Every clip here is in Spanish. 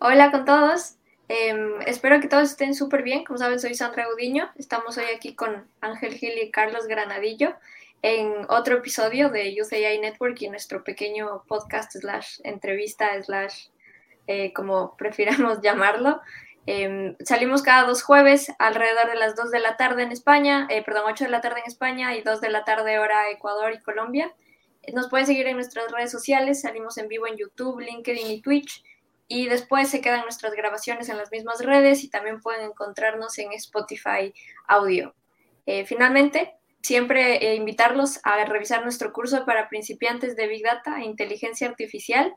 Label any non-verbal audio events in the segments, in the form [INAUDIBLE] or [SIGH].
Hola con todos. Em, espero que todos estén súper bien. Como saben, soy Sandra Gudiño. Estamos hoy aquí con Ángel Gil y Carlos Granadillo en otro episodio de AI Network y nuestro pequeño podcast slash entrevista slash eh, como prefiramos [LAUGHS] llamarlo. Em, salimos cada dos jueves alrededor de las 2 de la tarde en España, eh, perdón, 8 de la tarde en España y 2 de la tarde hora Ecuador y Colombia. Nos pueden seguir en nuestras redes sociales, salimos en vivo en YouTube, LinkedIn y Twitch y después se quedan nuestras grabaciones en las mismas redes y también pueden encontrarnos en Spotify Audio. Eh, finalmente, siempre eh, invitarlos a revisar nuestro curso para principiantes de Big Data e Inteligencia Artificial.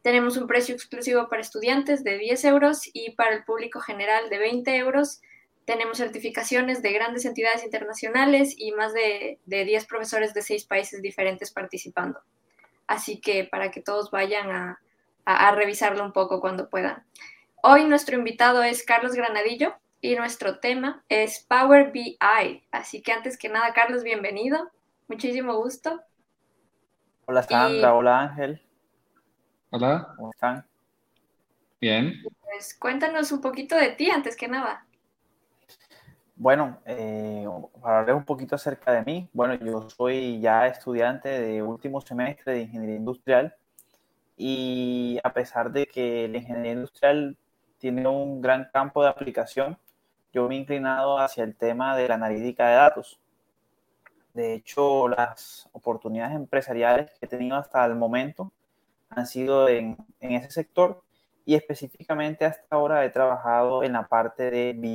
Tenemos un precio exclusivo para estudiantes de 10 euros y para el público general de 20 euros. Tenemos certificaciones de grandes entidades internacionales y más de, de 10 profesores de 6 países diferentes participando. Así que para que todos vayan a, a, revisarlo un poco cuando puedan. Hoy nuestro invitado es Carlos Granadillo y nuestro tema es Power BI. Así que antes que nada, Carlos, bienvenido. Muchísimo gusto. Hola Sandra, hola Ángel. Hola. ¿Cómo están? Bien. Pues cuéntanos un poquito de ti antes que nada. Bueno, eh, para hablar un poquito acerca de mí, bueno, yo soy ya estudiante de último semestre de Ingeniería Industrial y a pesar de que la ingeniería industrial tiene un gran campo de aplicación, yo me he inclinado hacia el tema de la analítica de datos. De hecho, las oportunidades empresariales que he tenido hasta el momento han sido en, en ese sector y específicamente hasta ahora he trabajado en la parte de BI,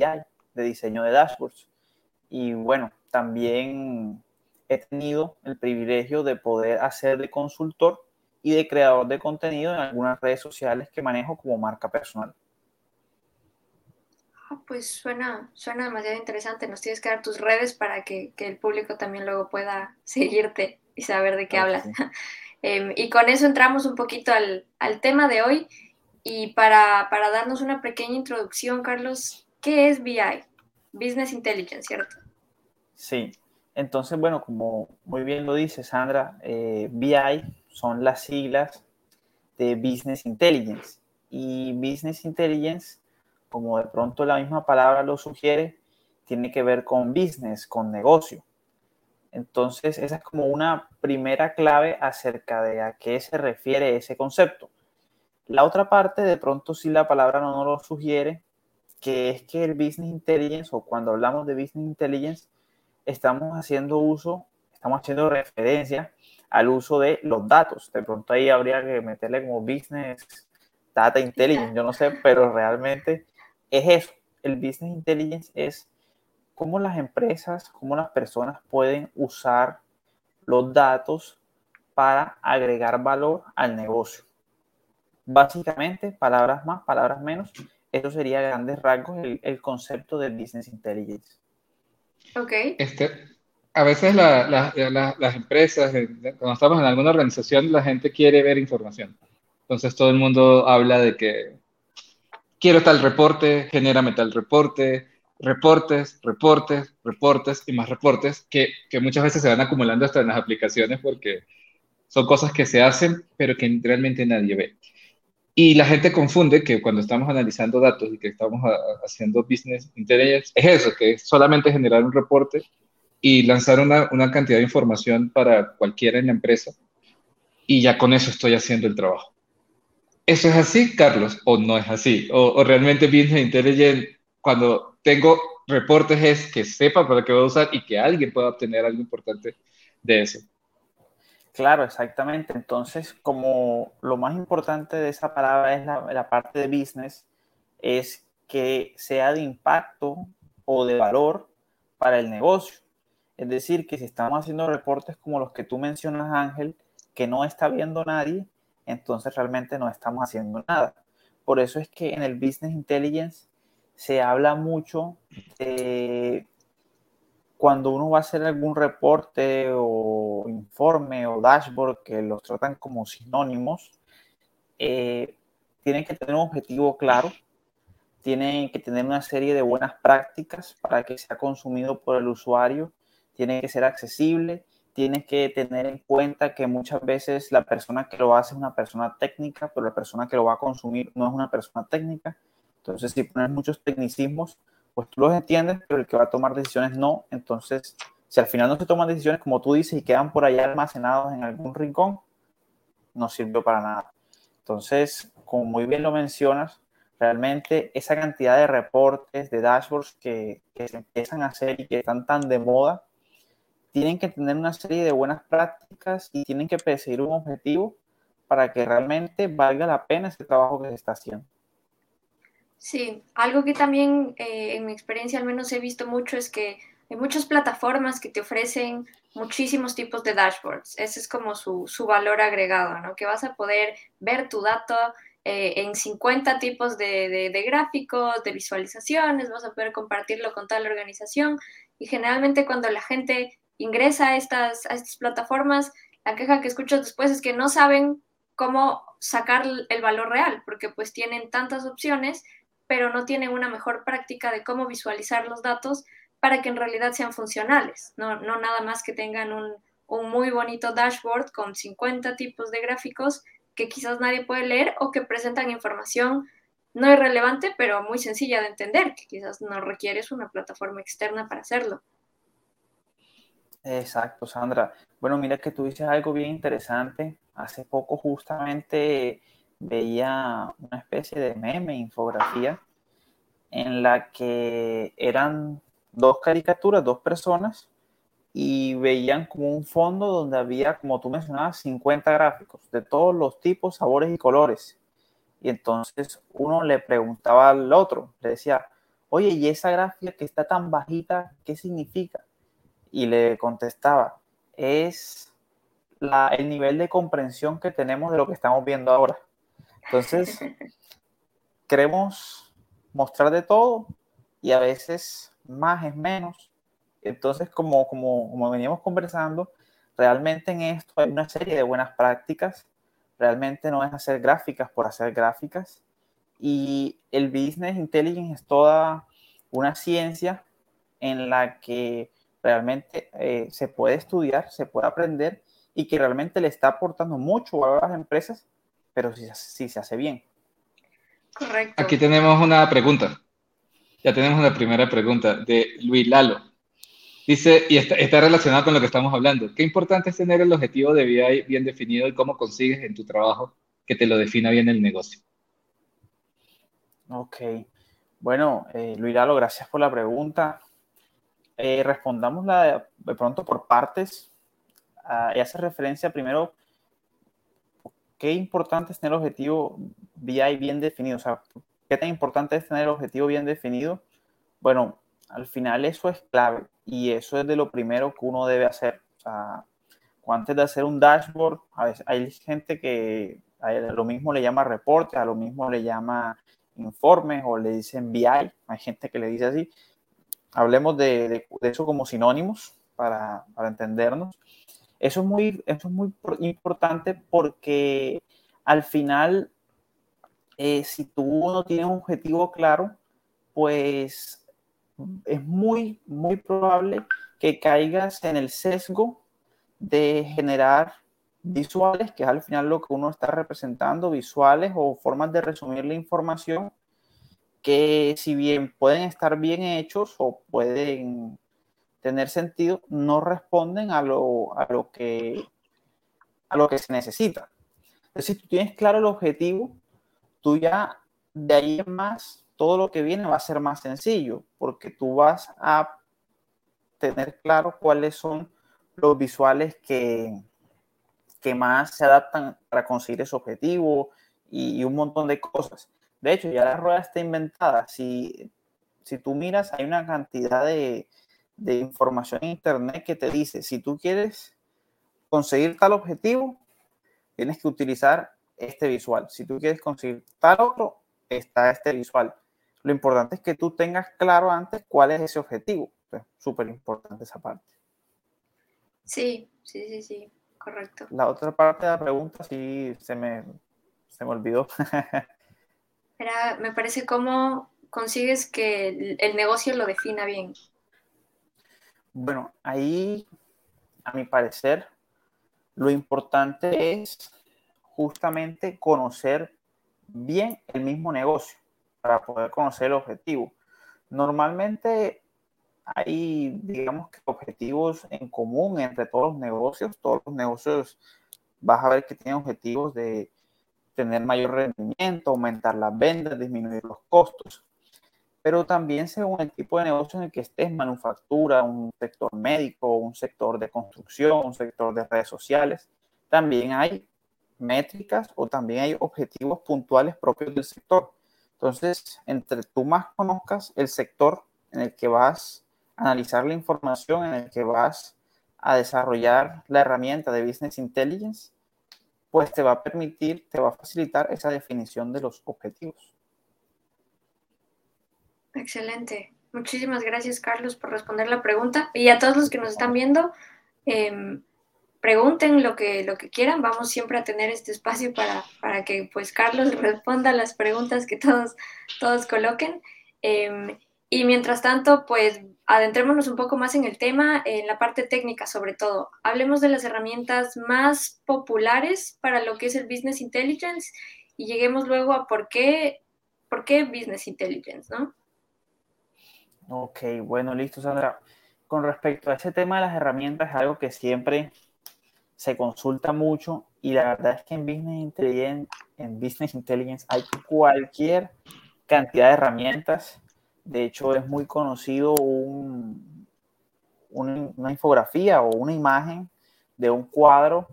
de diseño de dashboards. Y bueno, también he tenido el privilegio de poder hacer de consultor y de creador de contenido en algunas redes sociales que manejo como marca personal. Ah, pues suena, suena demasiado interesante. Nos tienes que dar tus redes para que, que el público también luego pueda [LAUGHS] seguirte y saber de qué hablas. [LAUGHS] eh, y con eso entramos un poquito al, al tema de hoy. Y para, para, darnos una pequeña introducción, Carlos, ¿qué es BI? Business Intelligence, ¿cierto? Sí, entonces, bueno, como muy bien lo dice Sandra, eh, BI son las siglas de Business Intelligence. Y Business Intelligence, como de pronto la misma palabra lo sugiere, tiene que ver con business, con negocio. Entonces, esa es como una primera clave acerca de a qué se refiere ese concepto. La otra parte, de pronto si la palabra no nos lo sugiere, que es que el Business Intelligence, o cuando hablamos de Business Intelligence, estamos haciendo uso, estamos haciendo referencia al uso de los datos. De pronto ahí habría que meterle como business, data intelligence, yo no sé, pero realmente es eso. El business intelligence es cómo las empresas, cómo las personas pueden usar los datos para agregar valor al negocio. Básicamente, palabras más, palabras menos, eso sería grandes rasgos el, el concepto de business intelligence. Ok. Este, a veces la, la, la, las empresas, cuando estamos en alguna organización, la gente quiere ver información. Entonces todo el mundo habla de que quiero tal reporte, genérame tal reporte, reportes, reportes, reportes y más reportes que, que muchas veces se van acumulando hasta en las aplicaciones porque son cosas que se hacen pero que realmente nadie ve. Y la gente confunde que cuando estamos analizando datos y que estamos haciendo business intelligence, es eso, que es solamente generar un reporte y lanzar una, una, cantidad de información para cualquiera en la empresa y ya con eso estoy haciendo el trabajo. ¿Eso es así, Carlos? ¿O no es así? ¿O, o realmente Business Intelligence, cuando tengo reportes, es que sepa para qué voy a usar y que alguien pueda obtener algo importante de eso? Claro, exactamente. Entonces, como lo más importante de esa palabra es la, la parte de business, es que sea de impacto o de valor para el negocio. Es decir, que si estamos haciendo reportes como los que tú mencionas, Ángel, que no está viendo nadie, entonces realmente no estamos haciendo nada. Por eso es que en el Business Intelligence se habla mucho de cuando uno va a hacer algún reporte o informe o dashboard que los tratan como sinónimos, eh, tienen que tener un objetivo claro, tienen que tener una serie de buenas prácticas para que sea consumido por el usuario tiene que ser accesible, tienes que tener en cuenta que muchas veces la persona que lo hace es una persona técnica, pero la persona que lo va a consumir no es una persona técnica. Entonces, si pones muchos tecnicismos, pues tú los entiendes, pero el que va a tomar decisiones no. Entonces, si al final no se toman decisiones como tú dices y quedan por allá almacenados en algún rincón, no sirvió para nada. Entonces, como muy bien lo mencionas, realmente esa cantidad de reportes, de dashboards que, que se empiezan a hacer y que están tan de moda, tienen que tener una serie de buenas prácticas y tienen que perseguir un objetivo para que realmente valga la pena ese trabajo que se está haciendo. Sí, algo que también eh, en mi experiencia al menos he visto mucho es que hay muchas plataformas que te ofrecen muchísimos tipos de dashboards. Ese es como su, su valor agregado, ¿no? Que vas a poder ver tu dato eh, en 50 tipos de, de, de, gráficos, de visualizaciones, vas a poder compartirlo con toda la organización. Y generalmente cuando la gente ingresa a estas, a estas plataformas, la queja que escucho después es que no saben cómo sacar el valor real, porque pues tienen tantas opciones, pero no tienen una mejor práctica de cómo visualizar los datos para que en realidad sean funcionales, no, no nada más que tengan un, un muy bonito dashboard con 50 tipos de gráficos que quizás nadie puede leer o que presentan información no irrelevante, pero muy sencilla de entender, que quizás no requieres una plataforma externa para hacerlo. Exacto, Sandra. Bueno, mira que tú dices algo bien interesante. Hace poco justamente veía una especie de meme, infografía, en la que eran dos caricaturas, dos personas, y veían como un fondo donde había, como tú mencionabas, 50 gráficos de todos los tipos, sabores y colores. Y entonces uno le preguntaba al otro, le decía, oye, ¿y esa gráfica que está tan bajita, qué significa? Y le contestaba, es la, el nivel de comprensión que tenemos de lo que estamos viendo ahora. Entonces, [LAUGHS] queremos mostrar de todo y a veces más es menos. Entonces, como, como, como veníamos conversando, realmente en esto hay una serie de buenas prácticas. Realmente no es hacer gráficas por hacer gráficas. Y el business intelligence es toda una ciencia en la que realmente eh, se puede estudiar, se puede aprender y que realmente le está aportando mucho valor a las empresas, pero si, si se hace bien. Correcto. Aquí tenemos una pregunta. Ya tenemos una primera pregunta de Luis Lalo. Dice, y está, está relacionado con lo que estamos hablando, qué importante es tener el objetivo de BI bien definido y cómo consigues en tu trabajo que te lo defina bien el negocio. Ok. Bueno, eh, Luis Lalo, gracias por la pregunta. Eh, respondámosla de, pronto por partes uh, y hace referencia primero qué importante es tener el objetivo BI bien definido, o sea, qué tan importante es tener el objetivo bien definido. Bueno, al final eso es clave y eso es de lo primero que uno debe hacer. O sea, antes de hacer un dashboard, a veces hay gente que a lo mismo le llama reporte, a lo mismo le llama informes o le dicen BI, hay gente que le dice así, hablemos de, eso como sinónimos para, para, entendernos. Eso es, muy, eso es muy importante porque al final, eh, si tú no tienes un objetivo claro, pues es muy, muy probable que caigas en el sesgo de generar visuales, que es al final lo que uno está representando, visuales o formas de resumir la información que si bien pueden estar bien hechos o pueden tener sentido, no responden a lo, a lo, que, a lo que se necesita. Entonces, si tú tienes claro el objetivo, tú ya de ahí en más, todo lo que viene va a ser más sencillo, porque tú vas a tener claro cuáles son los visuales que, que más se adaptan para conseguir ese objetivo y, y un montón de cosas. De hecho, ya la rueda está inventada. Si, si tú miras, hay una cantidad de, de información en Internet que te dice, si tú quieres conseguir tal objetivo, tienes que utilizar este visual. Si tú quieres conseguir tal otro, está este visual. Lo importante es que tú tengas claro antes cuál es ese objetivo. Es súper importante esa parte. Sí, sí, sí, sí, correcto. La otra parte de la pregunta sí se me, se me olvidó. [LAUGHS] Me parece cómo consigues que el negocio lo defina bien. Bueno, ahí a mi parecer, lo importante es justamente conocer bien el mismo negocio para poder conocer el objetivo. Normalmente hay, digamos que objetivos en común entre todos los negocios. Todos los negocios vas a ver que tienen objetivos de tener mayor rendimiento, aumentar las ventas, disminuir los costos. Pero también según el tipo de negocio en el que estés, manufactura, un sector médico, un sector de construcción, un sector de redes sociales, también hay métricas o también hay objetivos puntuales propios del sector. Entonces, entre tú más conozcas el sector en el que vas a analizar la información, en el que vas a desarrollar la herramienta de Business Intelligence, pues te va a permitir, te va a facilitar esa definición de los objetivos. Excelente. Muchísimas gracias, Carlos, por responder la pregunta. Y a todos los que nos están viendo, eh, pregunten lo que, lo que quieran, vamos siempre a tener este espacio para, para que pues Carlos [LAUGHS] responda las preguntas que todos, todos coloquen. Em, y mientras tanto, pues adentrémonos un poco más en el tema, en la parte técnica sobre todo. Hablemos de las herramientas más populares para lo que es el Business Intelligence y lleguemos luego a por qué, por qué Business Intelligence, ¿no? Ok, bueno, listo, Sandra. Con respecto a ese tema de las herramientas, es algo que siempre se consulta mucho y la verdad es que en Business Intelligence, en Business Intelligence hay cualquier cantidad de herramientas. De hecho, es muy conocido un, una infografía o una imagen de un cuadro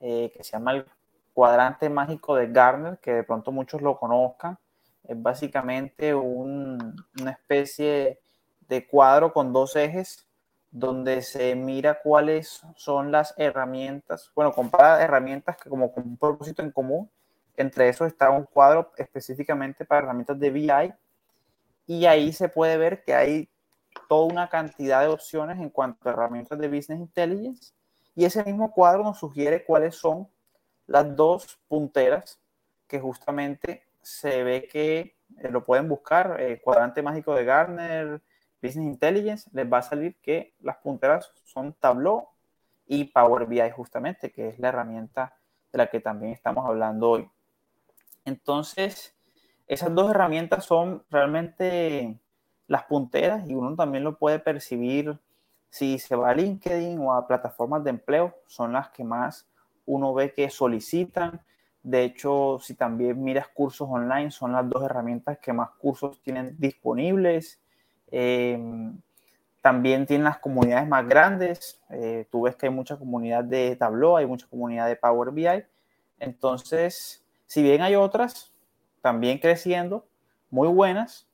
eh, que se llama el cuadrante mágico de Garner, que de pronto muchos lo conozcan. Es básicamente un, una especie de cuadro con dos ejes donde se mira cuáles son las herramientas, bueno, compara herramientas que como con un propósito en común. Entre esos está un cuadro específicamente para herramientas de BI y ahí se puede ver que hay toda una cantidad de opciones en cuanto a herramientas de Business Intelligence y ese mismo cuadro nos sugiere cuáles son las dos punteras que justamente se ve que eh, lo pueden buscar, eh, cuadrante mágico de Gartner, Business Intelligence, les va a salir que las punteras son Tableau y Power BI justamente, que es la herramienta de la que también estamos hablando hoy. Entonces, esas dos herramientas son realmente las punteras y uno también lo puede percibir si se va a LinkedIn o a plataformas de empleo, son las que más uno ve que solicitan. De hecho, si también miras cursos online, son las dos herramientas que más cursos tienen disponibles. Em, también tienen las comunidades más grandes. Eh, tú ves que hay mucha comunidad de Tableau, hay mucha comunidad de Power BI. Entonces, si bien hay otras también creciendo, muy buenas,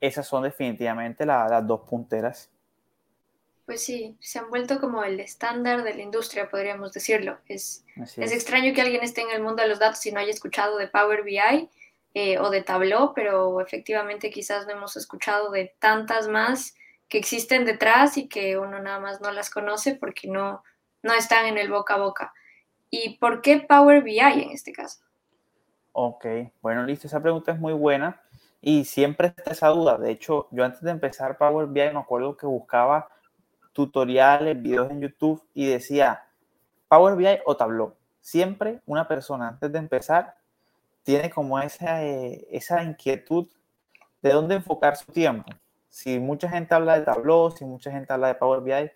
esas son definitivamente las dos punteras. Pues sí, se han vuelto como el estándar de la industria, podríamos decirlo. Es, es extraño que alguien esté en el mundo de los datos y no haya escuchado de Power BI eh, o de Tableau, pero efectivamente quizás no hemos escuchado de tantas más que existen detrás y que uno nada más no las conoce porque no, no están en el boca a boca. ¿Y por qué Power BI en este caso? Ok, bueno, listo, esa pregunta es muy buena y siempre está esa duda. De hecho, yo antes de empezar Power BI me acuerdo que buscaba tutoriales, videos en YouTube y decía Power BI o Tableau. Siempre una persona antes de empezar tiene como esa, eh, esa inquietud de dónde enfocar su tiempo. Si mucha gente habla de Tableau, si mucha gente habla de Power BI,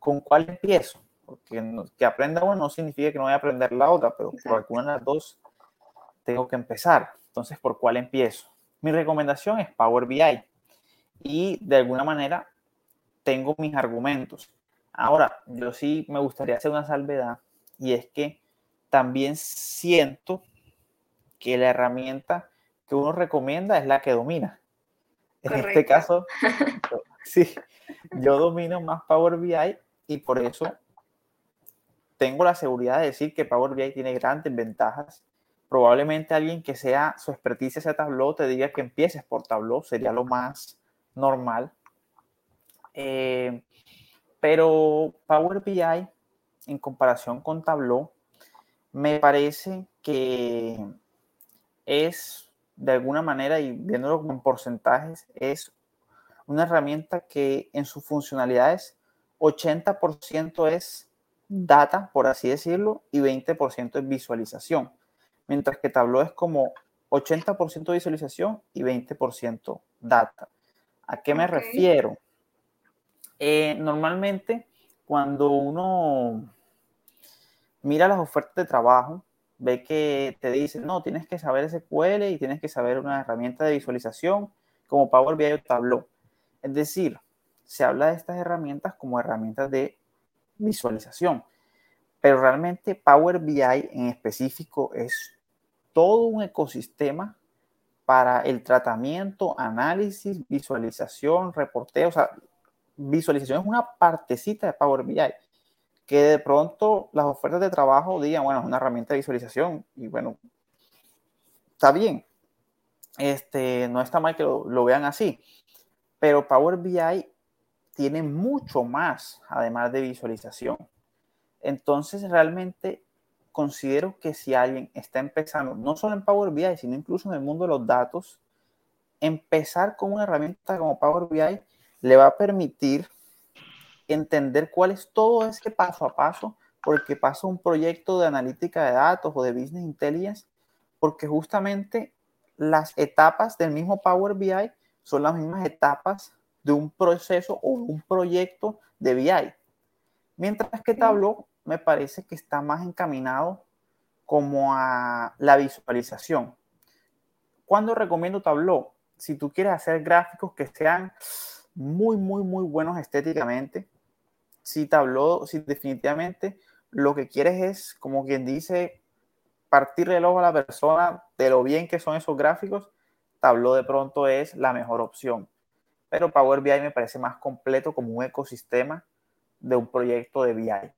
¿con cuál empiezo? Porque que aprenda uno no significa que no voy a aprender la otra, pero por alguna de las dos tengo que empezar. Entonces, ¿por cuál empiezo? Mi recomendación es Power BI y de alguna manera tengo mis argumentos. Ahora, yo sí me gustaría hacer una salvedad y es que también siento que la herramienta que uno recomienda es la que domina. En este caso, [LAUGHS] sí, yo domino más Power BI y por eso tengo la seguridad de decir que Power BI tiene grandes ventajas. Probablemente alguien que sea su experticia sea Tableau te diga que empieces por Tableau, sería lo más normal. Eh, pero Power BI, en comparación con Tableau, me parece que es, de alguna manera, y viéndolo en porcentajes, es una herramienta que en sus funcionalidades 80% es data, por así decirlo, y 20% es visualización. Mientras que Tableau es como 80% visualización y 20% data. ¿A qué me refiero? Eh, normalmente, cuando uno mira las ofertas de trabajo, ve que te dicen, no, tienes que saber SQL y tienes que saber una herramienta de visualización como Power BI o Tableau. Es decir, se habla de estas herramientas como herramientas de visualización, pero realmente Power BI en específico es todo un ecosistema para el tratamiento, análisis, visualización, reporteo. O sea, visualización es una partecita de Power BI que de pronto las ofertas de trabajo digan, bueno, es una herramienta de visualización y bueno, está bien. Este, no está mal que lo, lo vean así, pero Power BI tiene mucho más además de visualización. Entonces, realmente considero que si alguien está empezando, no solo en Power BI, sino incluso en el mundo de los datos, empezar con una herramienta como Power BI le va a permitir entender cuál es todo ese paso a paso, porque pasa un proyecto de analítica de datos o de business intelligence, porque justamente las etapas del mismo Power BI son las mismas etapas de un proceso o un proyecto de BI. Mientras que Tableau me parece que está más encaminado como a la visualización. ¿Cuándo recomiendo Tableau? Si tú quieres hacer gráficos que sean muy, muy, muy buenos estéticamente, si Tableau, si definitivamente lo que quieres es, como quien dice, partirle el ojo a la persona de lo bien que son esos gráficos, Tableau de pronto es la mejor opción. Pero Power BI me parece más completo como un ecosistema de un proyecto de BI.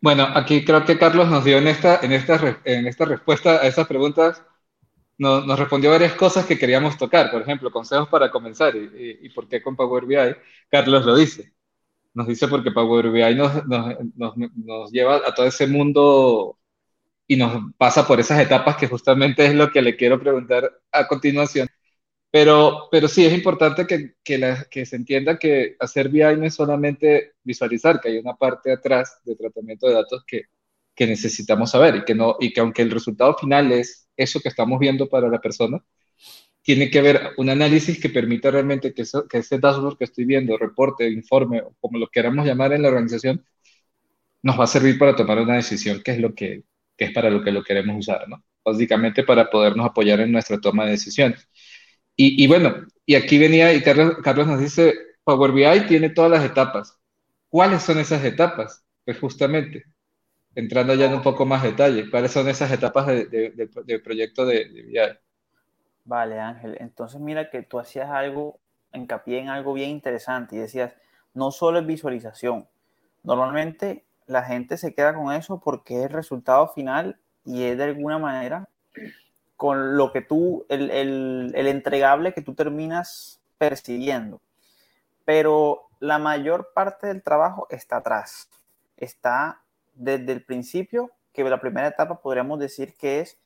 Bueno, aquí creo que Carlos nos dio en esta, en esta, en esta respuesta a esas preguntas, nos, nos, respondió varias cosas que queríamos tocar. Por ejemplo, consejos para comenzar y, y, por qué con Power BI. Carlos lo dice. Nos dice porque Power BI nos, nos, nos, nos lleva a todo ese mundo y nos pasa por esas etapas que justamente es lo que le quiero preguntar a continuación. Pero, pero sí, es importante que, que, se entienda que hacer BI no es solamente visualizar, que hay una parte atrás de tratamiento de datos que, que necesitamos saber y que, no, y que aunque el resultado final es eso que estamos viendo para la persona, tiene que haber un análisis que permita realmente que, eso, que ese dashboard que estoy viendo, reporte, informe, como lo queramos llamar en la organización, nos va a servir para tomar una decisión que es lo que, que es para lo que lo queremos usar, ¿no? Básicamente para podernos apoyar en nuestra toma de decisiones. Y, bueno, y aquí venía y Carlos, Carlos nos dice, Power BI tiene todas las etapas. ¿Cuáles son esas etapas? Pues justamente, entrando ya en un poco más detalle, ¿cuáles son esas etapas del de, de, de proyecto de, BI? Vale, Ángel. Entonces mira que tú hacías algo, hincapié en algo bien interesante y decías, no solo es visualización. Normalmente la gente se queda con eso porque es el resultado final y es de alguna manera con lo que tú, el, el, entregable que tú terminas persiguiendo. Pero la mayor parte del trabajo está atrás. Está desde el principio, que la primera etapa podríamos decir que es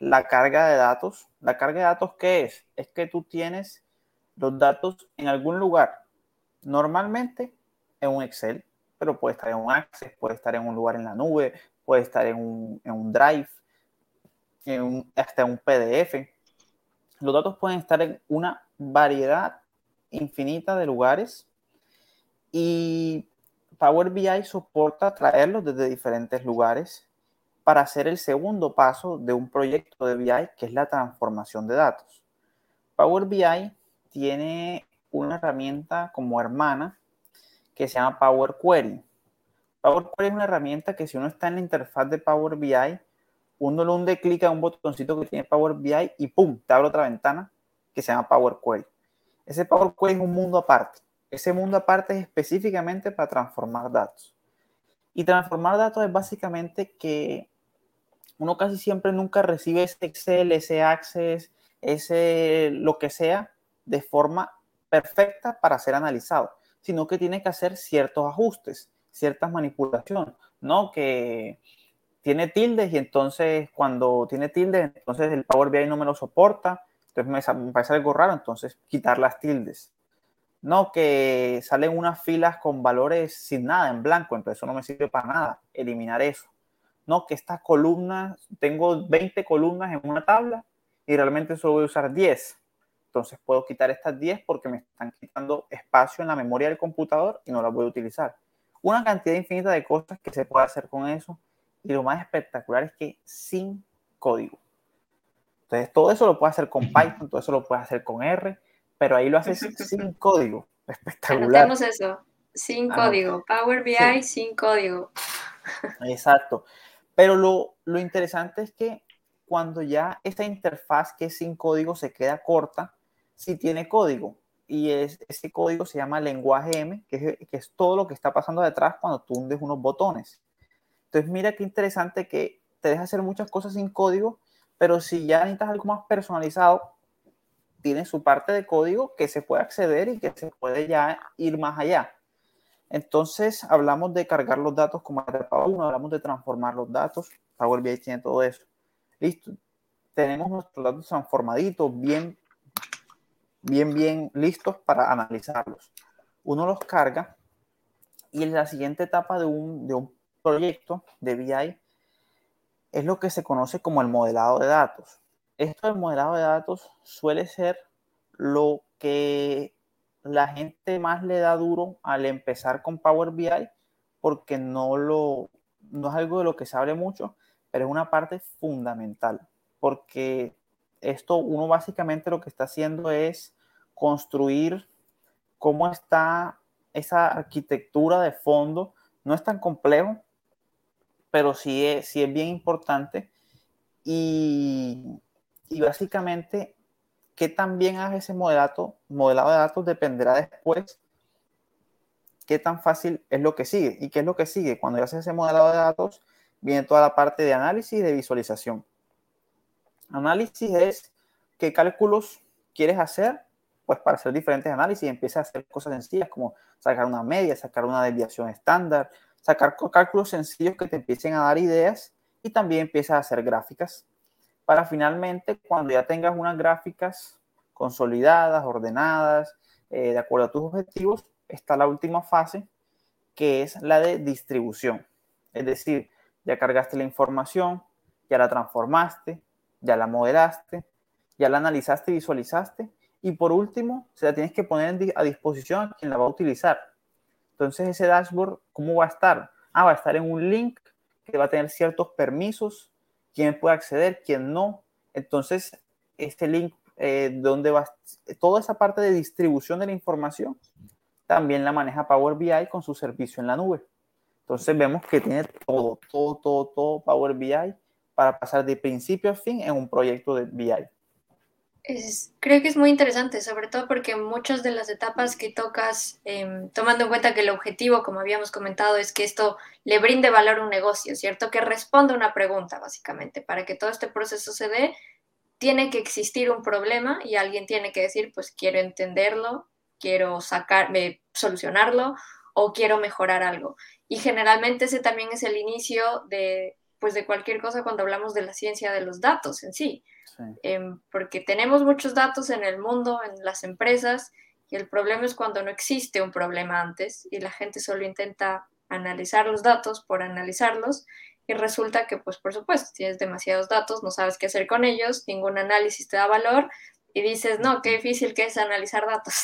la carga de datos. ¿La carga de datos qué es? Es que tú tienes los datos en algún lugar, normalmente en un Excel, pero puede estar en un Access, puede estar en un lugar en la nube, puede estar en un, en un Drive, en un, hasta un PDF. Los datos pueden estar en una variedad infinita de lugares y Power BI soporta traerlos desde diferentes lugares para hacer el segundo paso de un proyecto de BI, que es la transformación de datos. Power BI tiene una herramienta como hermana que se llama Power Query. Power Query es una herramienta que si uno está en la interfaz de Power BI, uno le hunde clic a un botoncito que tiene Power BI y ¡pum! te abre otra ventana que se llama Power Query. Ese Power Query es un mundo aparte. Ese mundo aparte es específicamente para transformar datos. Y transformar datos es básicamente que uno casi siempre nunca recibe ese Excel, ese Access, ese lo que sea de forma perfecta para ser analizado, sino que tiene que hacer ciertos ajustes, ciertas manipulaciones, ¿no? Que tiene tildes y entonces cuando tiene tildes, entonces el Power BI no me lo soporta, entonces me, me parece algo raro, entonces quitar las tildes. no, que salen unas filas con valores sin nada, en blanco, entonces eso no me sirve para nada, eliminar eso. No, que estas columnas, tengo 20 columnas en una tabla y realmente solo voy a usar 10. Entonces puedo quitar estas 10 porque me están quitando espacio en la memoria del computador y no las voy a utilizar. Una cantidad infinita de cosas que se puede hacer con eso y lo más espectacular es que sin código. Entonces todo eso lo puede hacer con Python, todo eso lo puede hacer con R pero ahí lo haces sin código. Espectacular. Anotemos eso, sin código. Power BI sin código. Exacto. Pero lo, lo interesante es que cuando ya esta interfaz que es sin código se queda corta, sí tiene código. Y es, ese código se llama lenguaje M, que es, que es todo lo que está pasando detrás cuando tú hundes unos botones. Entonces, mira qué interesante que te deja hacer muchas cosas sin código, pero si ya necesitas algo más personalizado, tiene su parte de código que se puede acceder y que se puede ya ir más allá. Entonces, hablamos de cargar los datos como etapa 1, hablamos de transformar los datos. Power BI tiene todo eso. Listo. Tenemos nuestros datos transformaditos, bien, bien, bien listos para analizarlos. Uno los carga y en la siguiente etapa de un, de un proyecto de BI es lo que se conoce como el modelado de datos esto del modelado de datos suele ser lo que la gente más le da duro al empezar con Power BI porque no, lo, no es algo de lo que se hable mucho, pero es una parte fundamental porque esto uno básicamente lo que está haciendo es construir cómo está esa arquitectura de fondo. No es tan complejo, pero sí es, sí es bien importante. Y, y básicamente qué tan bien hagas ese modelado, modelado de datos dependerá después qué tan fácil es lo que sigue. ¿Y qué es lo que sigue? Cuando ya haces ese modelado de datos, viene toda la parte de análisis y de visualización. Análisis es qué cálculos quieres hacer, pues para hacer diferentes análisis, empieza a hacer cosas sencillas como sacar una media, sacar una desviación estándar, sacar cálculos sencillos que te empiecen a dar ideas y también empieza a hacer gráficas para finalmente, cuando ya tengas unas gráficas consolidadas, ordenadas, eh, de acuerdo a tus objetivos, está la última fase, que es la de distribución. Es decir, ya cargaste la información, ya la transformaste, ya la modelaste, ya la analizaste y visualizaste, y por último, se la tienes que poner a disposición a quien la va a utilizar. Entonces, ese dashboard, ¿cómo va a estar? Ah, va a estar en un link que va a tener ciertos permisos, quién puede acceder, quién no. Entonces, este link, eh, donde va, toda esa parte de distribución de la información, también la maneja Power BI con su servicio en la nube. Entonces vemos que tiene todo, todo, todo, todo Power BI para pasar de principio a fin en un proyecto de BI creo que es muy interesante, sobre todo porque muchas de las etapas que tocas, em, tomando en cuenta que el objetivo, como habíamos comentado, es que esto le brinde valor a un negocio, ¿cierto? Que responda a una pregunta, básicamente. Para que todo este proceso se dé, tiene que existir un problema y alguien tiene que decir, pues quiero entenderlo, quiero sacar, solucionarlo o quiero mejorar algo. Y generalmente ese también es el inicio de, pues, de cualquier cosa cuando hablamos de la ciencia de los datos en sí. Em, porque tenemos muchos datos en el mundo, en las empresas, y el problema es cuando no existe un problema antes y la gente solo intenta analizar los datos por analizarlos y resulta que, pues por supuesto, tienes demasiados datos, no sabes qué hacer con ellos, ningún análisis te da valor y dices, no, qué difícil que es analizar datos.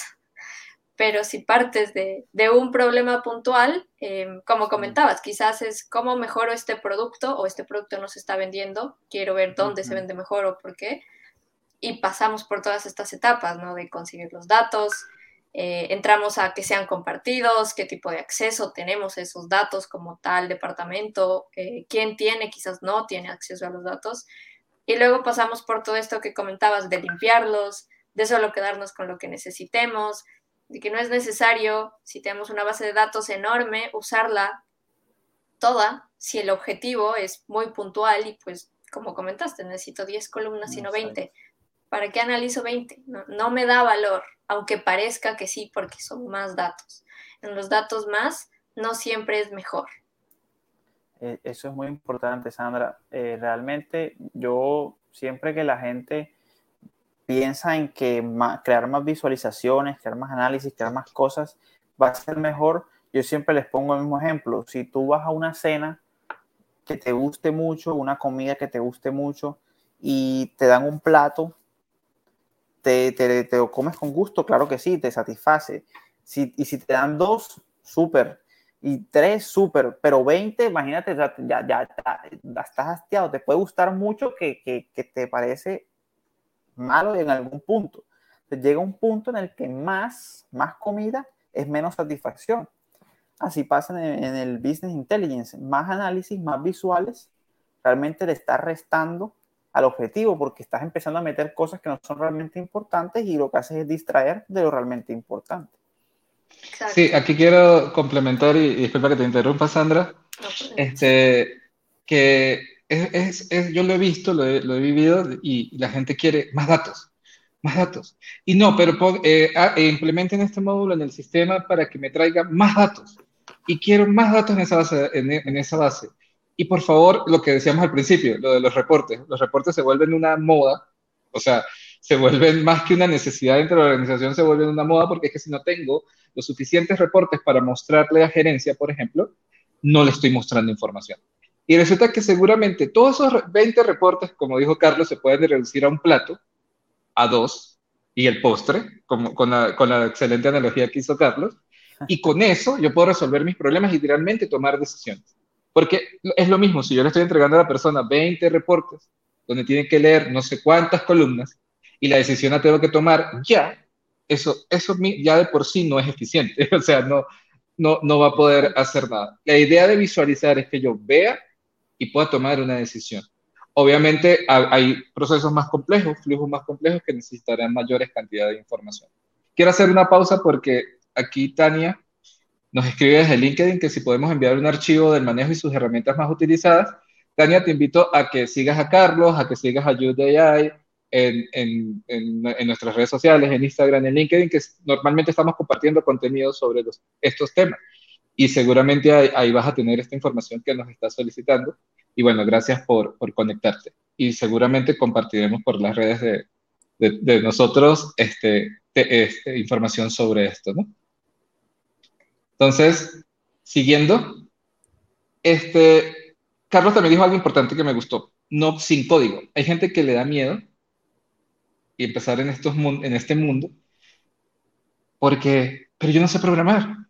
Pero si partes de, un problema puntual, em, como comentabas, quizás es cómo mejoro este producto o este producto no se está vendiendo, quiero ver dónde se vende mejor o por qué, y pasamos por todas estas etapas, ¿no? De conseguir los datos, eh, entramos a que sean compartidos, qué tipo de acceso tenemos a esos datos como tal departamento, eh, quién tiene, quizás no tiene acceso a los datos, y luego pasamos por todo esto que comentabas de limpiarlos, de solo quedarnos con lo que necesitemos, de que no es necesario, si tenemos una base de datos enorme, usarla toda si el objetivo es muy puntual y pues como comentaste, necesito 10 columnas y no 20. ¿Para qué analizo 20? No, me da valor, aunque parezca que sí, porque son más datos. En los datos más no siempre es mejor. Eh, eso es muy importante, Sandra. Eh, realmente yo siempre que la gente piensa en que crear más visualizaciones, crear más análisis, crear más cosas va a ser mejor. Yo siempre les pongo el mismo ejemplo. Si tú vas a una cena que te guste mucho, una comida que te guste mucho y te dan un plato, te, te, lo comes con gusto, claro que sí, te satisface. Si, y si te dan dos, súper. Y tres, súper. Pero 20, imagínate, ya, ya, ya, estás hastiado. Te puede gustar mucho que, que, que te parece malo en algún punto. llega un punto en el que más, más comida es menos satisfacción. Así pasa en, el business intelligence. Más análisis, más visuales, realmente le está restando al objetivo porque estás empezando a meter cosas que no son realmente importantes y lo que haces es distraer de lo realmente importante. Sí, aquí quiero complementar y, disculpa que te interrumpa, Sandra. este, que es, yo lo he visto, lo he, vivido y la gente quiere más datos, más datos. Y no, pero eh, ah, eh, implementen este módulo en el sistema para que me traiga más datos. Y quiero más datos en esa base. En esa base. Y por favor, lo que decíamos al principio, lo de los reportes. Los reportes se vuelven una moda, o sea, se vuelven más que una necesidad dentro de la organización, se vuelven una moda porque es que si no tengo los suficientes reportes para mostrarle a gerencia, por ejemplo, no le estoy mostrando información. Y resulta que seguramente todos esos 20 reportes, como dijo Carlos, se pueden reducir a un plato, a dos, y el postre, como, con, la, con la excelente analogía que hizo Carlos. Y con eso yo puedo resolver mis problemas y realmente tomar decisiones. Porque es lo mismo, si yo le estoy entregando a la persona 20 reportes, donde tiene que leer no sé cuántas columnas, y la decisión la tengo que tomar ya, eso, eso ya de por sí no es eficiente. [LAUGHS] O sea, no, no, no va a poder hacer nada. La idea de visualizar es que yo vea y pueda tomar una decisión. Obviamente hay procesos más complejos, flujos más complejos que necesitarán mayores cantidades de información. Quiero hacer una pausa porque aquí Tania nos escribe desde LinkedIn que si podemos enviar un archivo del manejo y sus herramientas más utilizadas. Tania, te invito a que sigas a Carlos, a que sigas a YouthAI en, en, en, nuestras redes sociales, en Instagram, en LinkedIn, que normalmente estamos compartiendo contenido sobre estos temas y seguramente ahí, vas a tener esta información que nos estás solicitando. Y bueno, gracias por, por conectarte. Y seguramente compartiremos por las redes de, de, nosotros este, este, información sobre esto, ¿no? Entonces, siguiendo, este, Carlos también dijo algo importante que me gustó, no sin código. Hay gente que le da miedo y empezar en, estos, en este mundo porque, pero yo no sé programar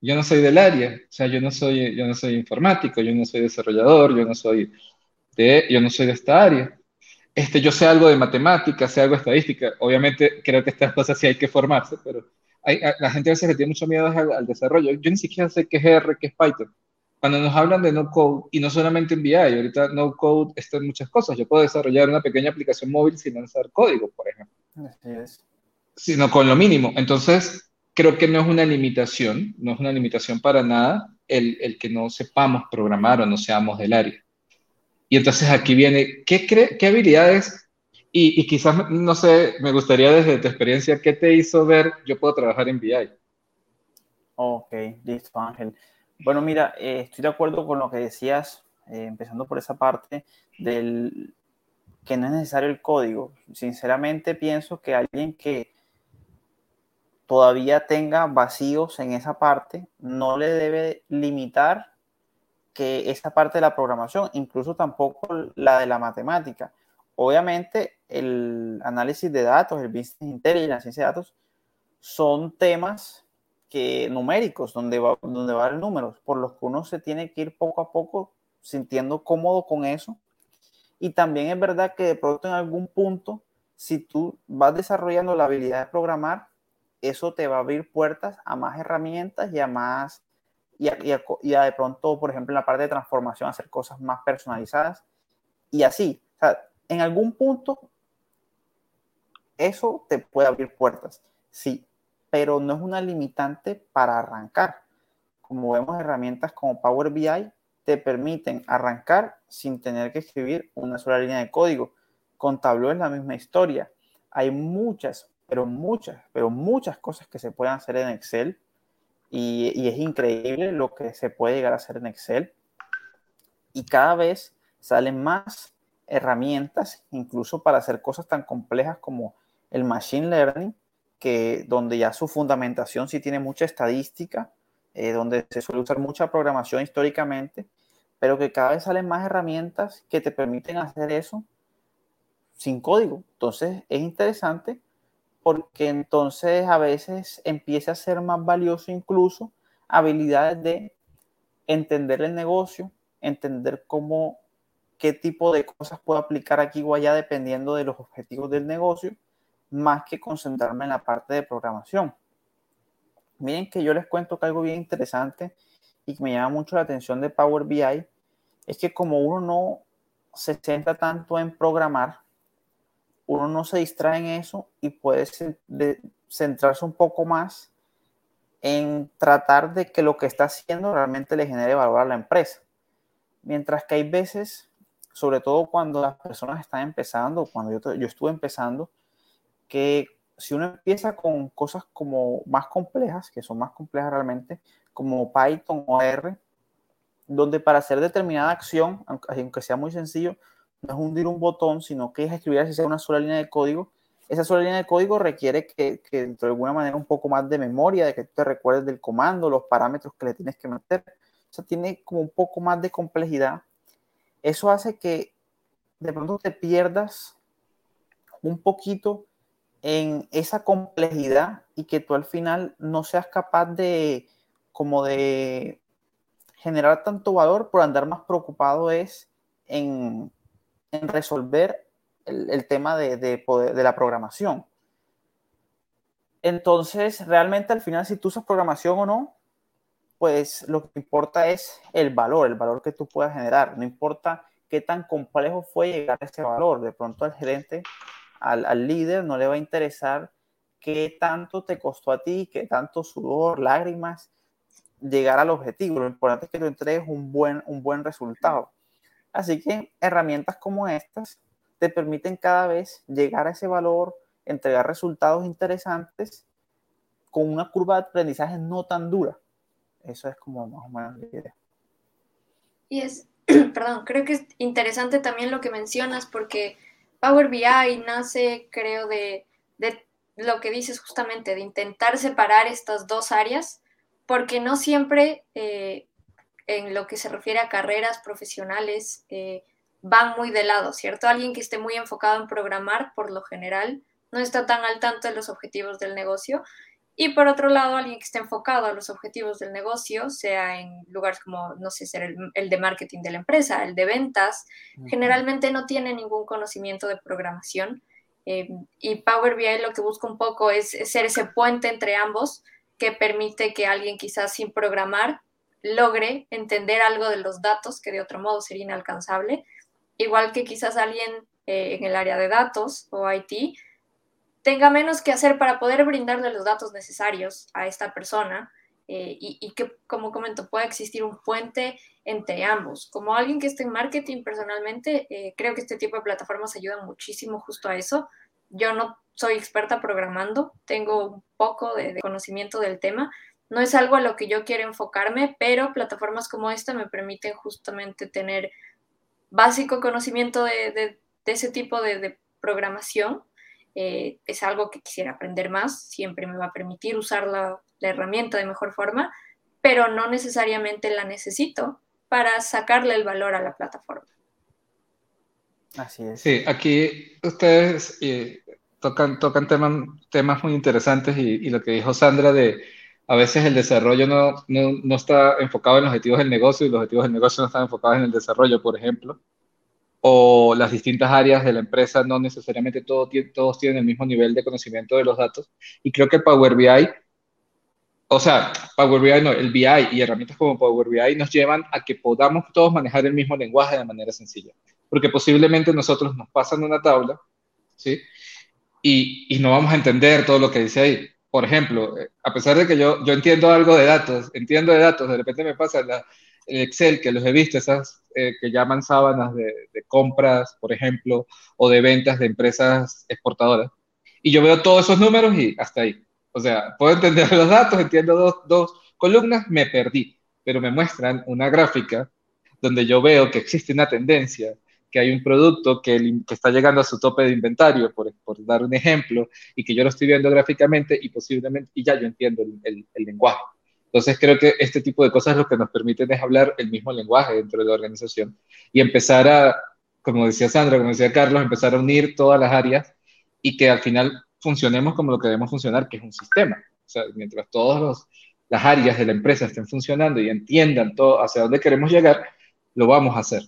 yo no soy del área, o sea, yo no soy, yo no soy informático, yo no soy desarrollador, yo no soy de, yo no soy de esta área. Este, yo sé algo de matemáticas, sé algo de estadística. Obviamente creo que estas cosas sí hay que formarse, pero hay, la gente a veces le tiene mucho miedo al, desarrollo. Yo ni siquiera sé qué es R, qué es Python. Cuando nos hablan de no code, y no solamente en BI, ahorita no code está en muchas cosas. Yo puedo desarrollar una pequeña aplicación móvil sin lanzar código, por ejemplo. Así es. Sino con lo mínimo. Entonces, creo que no es una limitación, no es una limitación para nada el, el que no sepamos programar o no seamos del área. Y entonces aquí viene, ¿qué, qué habilidades? Y, y, quizás, no sé, me gustaría desde tu experiencia, ¿qué te hizo ver yo puedo trabajar en BI? Ok, listo, Ángel. Bueno, mira, eh, estoy de acuerdo con lo que decías, eh, empezando por esa parte del que no es necesario el código. Sinceramente pienso que alguien que todavía tenga vacíos en esa parte, no le debe limitar que esa parte de la programación, incluso tampoco la de la matemática. Obviamente, el análisis de datos, el business intelligence, la ciencia de datos, son temas que numéricos, donde va, donde va el números, por los que uno se tiene que ir poco a poco sintiendo cómodo con eso. Y también es verdad que de pronto en algún punto, si tú vas desarrollando la habilidad de programar, eso te va a abrir puertas a más herramientas y a más, y a, de pronto, por ejemplo, en la parte de transformación, hacer cosas más personalizadas y así. O sea, en algún punto, eso te puede abrir puertas, sí, pero no es una limitante para arrancar. Como vemos, herramientas como Power BI te permiten arrancar sin tener que escribir una sola línea de código. Con Tableau es la misma historia. Hay muchas, pero muchas, pero muchas cosas que se pueden hacer en Excel y, es increíble lo que se puede llegar a hacer en Excel y cada vez salen más herramientas, incluso para hacer cosas tan complejas como el Machine Learning, que donde ya su fundamentación sí tiene mucha estadística, eh, donde se suele usar mucha programación históricamente, pero que cada vez salen más herramientas que te permiten hacer eso sin código. Entonces es interesante porque entonces a veces empieza a ser más valioso incluso habilidades de entender el negocio, entender cómo, qué tipo de cosas puedo aplicar aquí o allá dependiendo de los objetivos del negocio, más que concentrarme en la parte de programación. Miren que yo les cuento que algo bien interesante y que me llama mucho la atención de Power BI es que como uno no se centra tanto en programar, uno no se distrae en eso y puede centrarse un poco más en tratar de que lo que está haciendo realmente le genere valor a la empresa. Mientras que hay veces, sobre todo cuando las personas están empezando, cuando yo, yo estuve empezando, que si uno empieza con cosas como más complejas, que son más complejas realmente, como Python o R, donde para hacer determinada acción, aunque sea muy sencillo, no es hundir un botón, sino que es escribir así sea una sola línea de código. Esa sola línea de código requiere que, que de alguna manera un poco más de memoria, de que te recuerdes del comando, los parámetros que le tienes que meter. O sea, tiene como un poco más de complejidad. Eso hace que de pronto te pierdas un poquito en esa complejidad y que tú al final no seas capaz de como de generar tanto valor por andar más preocupado es en, resolver el, tema de, de, de la programación. Entonces, realmente al final, si tú usas programación o no, pues lo que importa es el valor, el valor que tú puedas generar. No importa qué tan complejo fue llegar a ese valor. De pronto al gerente al, líder no le va a interesar qué tanto te costó a ti, qué tanto sudor, lágrimas, llegar al objetivo. Lo importante es que tú entregues un buen, un buen resultado. Así que herramientas como estas te permiten cada vez llegar a ese valor, entregar resultados interesantes con una curva de aprendizaje no tan dura. Eso es como más o menos la idea. Y es, [CLEARS THROAT] perdón, creo que es interesante también lo que mencionas porque Power BI nace, creo, de, lo que dices justamente, de intentar separar estas dos áreas, porque no siempre eh, en lo que se refiere a carreras profesionales eh, van muy de lado, ¿cierto? Alguien que esté muy enfocado en programar, por lo general, no está tan al tanto de los objetivos del negocio y por otro lado, alguien que esté enfocado a los objetivos del negocio, sea en lugares como, no sé, ser el, de marketing de la empresa, el de ventas, generalmente no tiene ningún conocimiento de programación. Eh, y Power BI lo que busca un poco es, ser ese puente entre ambos que permite que alguien quizás sin programar logre entender algo de los datos que de otro modo sería inalcanzable, igual que quizás alguien eh, en el área de datos o IT tenga menos que hacer para poder brindarle los datos necesarios a esta persona eh, y, que, como comento, pueda existir un puente entre ambos. Como alguien que esté en marketing personalmente, eh, creo que este tipo de plataformas ayudan muchísimo justo a eso. Yo no soy experta programando, tengo un poco de, conocimiento del tema. No es algo a lo que yo quiero enfocarme, pero plataformas como esta me permiten justamente tener básico conocimiento de, de ese tipo de programación eh, es algo que quisiera aprender más, siempre me va a permitir usar la, herramienta de mejor forma, pero no necesariamente la necesito para sacarle el valor a la plataforma. Así es. Sí, aquí ustedes eh, tocan, tocan temas, temas muy interesantes y, lo que dijo Sandra de a veces el desarrollo no, no, no, está enfocado en los objetivos del negocio y los objetivos del negocio no están enfocados en el desarrollo, por ejemplo o las distintas áreas de la empresa no necesariamente todos tienen el mismo nivel de conocimiento de los datos. Y creo que Power BI, o sea, Power BI no, el BI y herramientas como Power BI nos llevan a que podamos todos manejar el mismo lenguaje de manera sencilla. Porque posiblemente nosotros nos pasan una tabla, ¿sí? Y, y no vamos a entender todo lo que dice ahí. Por ejemplo, eh, a pesar de que yo, yo entiendo algo de datos, entiendo de datos, de repente me pasa la, Excel, que los he visto, esas eh, que llaman sábanas de, compras, por ejemplo, o de ventas de empresas exportadoras. Y yo veo todos esos números y hasta ahí. O sea, puedo entender [LAUGHS] los datos, entiendo dos, dos columnas, me perdí, pero me muestran una gráfica donde yo veo que existe una tendencia, que hay un producto que, está llegando a su tope de inventario, por, dar un ejemplo, y que yo lo estoy viendo gráficamente y posiblemente, y ya yo entiendo el, el, lenguaje. Entonces creo que este tipo de cosas lo que nos permiten es hablar el mismo lenguaje dentro de la organización y empezar a, como decía Sandra, como decía Carlos, empezar a unir todas las áreas y que al final funcionemos como lo que debemos funcionar, que es un sistema. O sea, mientras todas las áreas de la empresa estén funcionando y entiendan todo hacia dónde queremos llegar, lo vamos a hacer.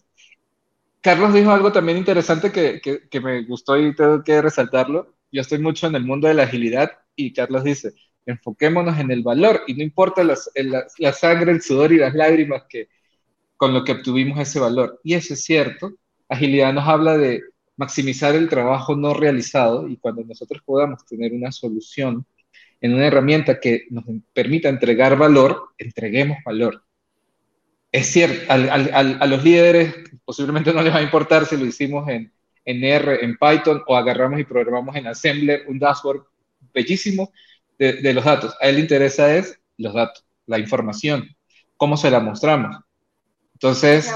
Carlos dijo algo también interesante que, que, me gustó y tengo que resaltarlo. Yo estoy mucho en el mundo de la agilidad y Carlos dice, enfoquémonos en el valor y no importa la, la, sangre, el sudor y las lágrimas que con lo que obtuvimos ese valor. Y eso es cierto. Agilidad nos habla de maximizar el trabajo no realizado y cuando nosotros podamos tener una solución en una herramienta que nos permita entregar valor, entreguemos valor. Es cierto, a los líderes posiblemente no les va a importar si lo hicimos en, en R, en Python o agarramos y programamos en Assembler un dashboard bellísimo de, los datos. A él le interesa es los datos, la información, cómo se la mostramos. Entonces,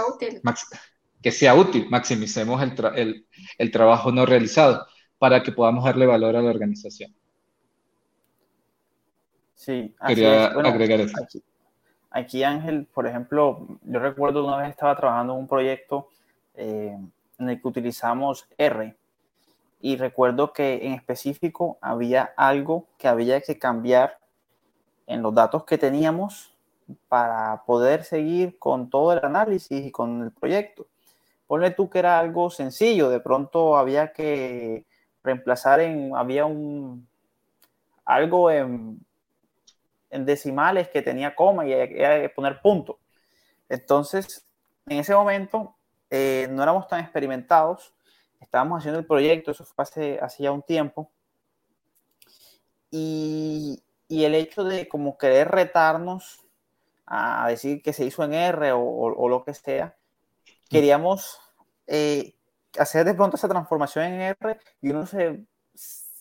que sea útil, maximicemos el, el, trabajo no realizado para que podamos darle valor a la organización. Sí, quería agregar eso. Aquí, Ángel, por ejemplo, yo recuerdo una vez estaba trabajando en un proyecto eh, en el que utilizamos R y recuerdo que en específico había algo que había que cambiar en los datos que teníamos para poder seguir con todo el análisis y con el proyecto. Ponle tú que era algo sencillo, de pronto había que reemplazar en, había un, algo en, decimales que tenía coma y había que poner punto. Entonces, en ese momento eh, no éramos tan experimentados, estábamos haciendo el proyecto, eso fue hace, hace ya un tiempo, y, y, el hecho de como querer retarnos a decir que se hizo en R o, o lo que sea, queríamos eh, hacer de pronto esa transformación en R y uno se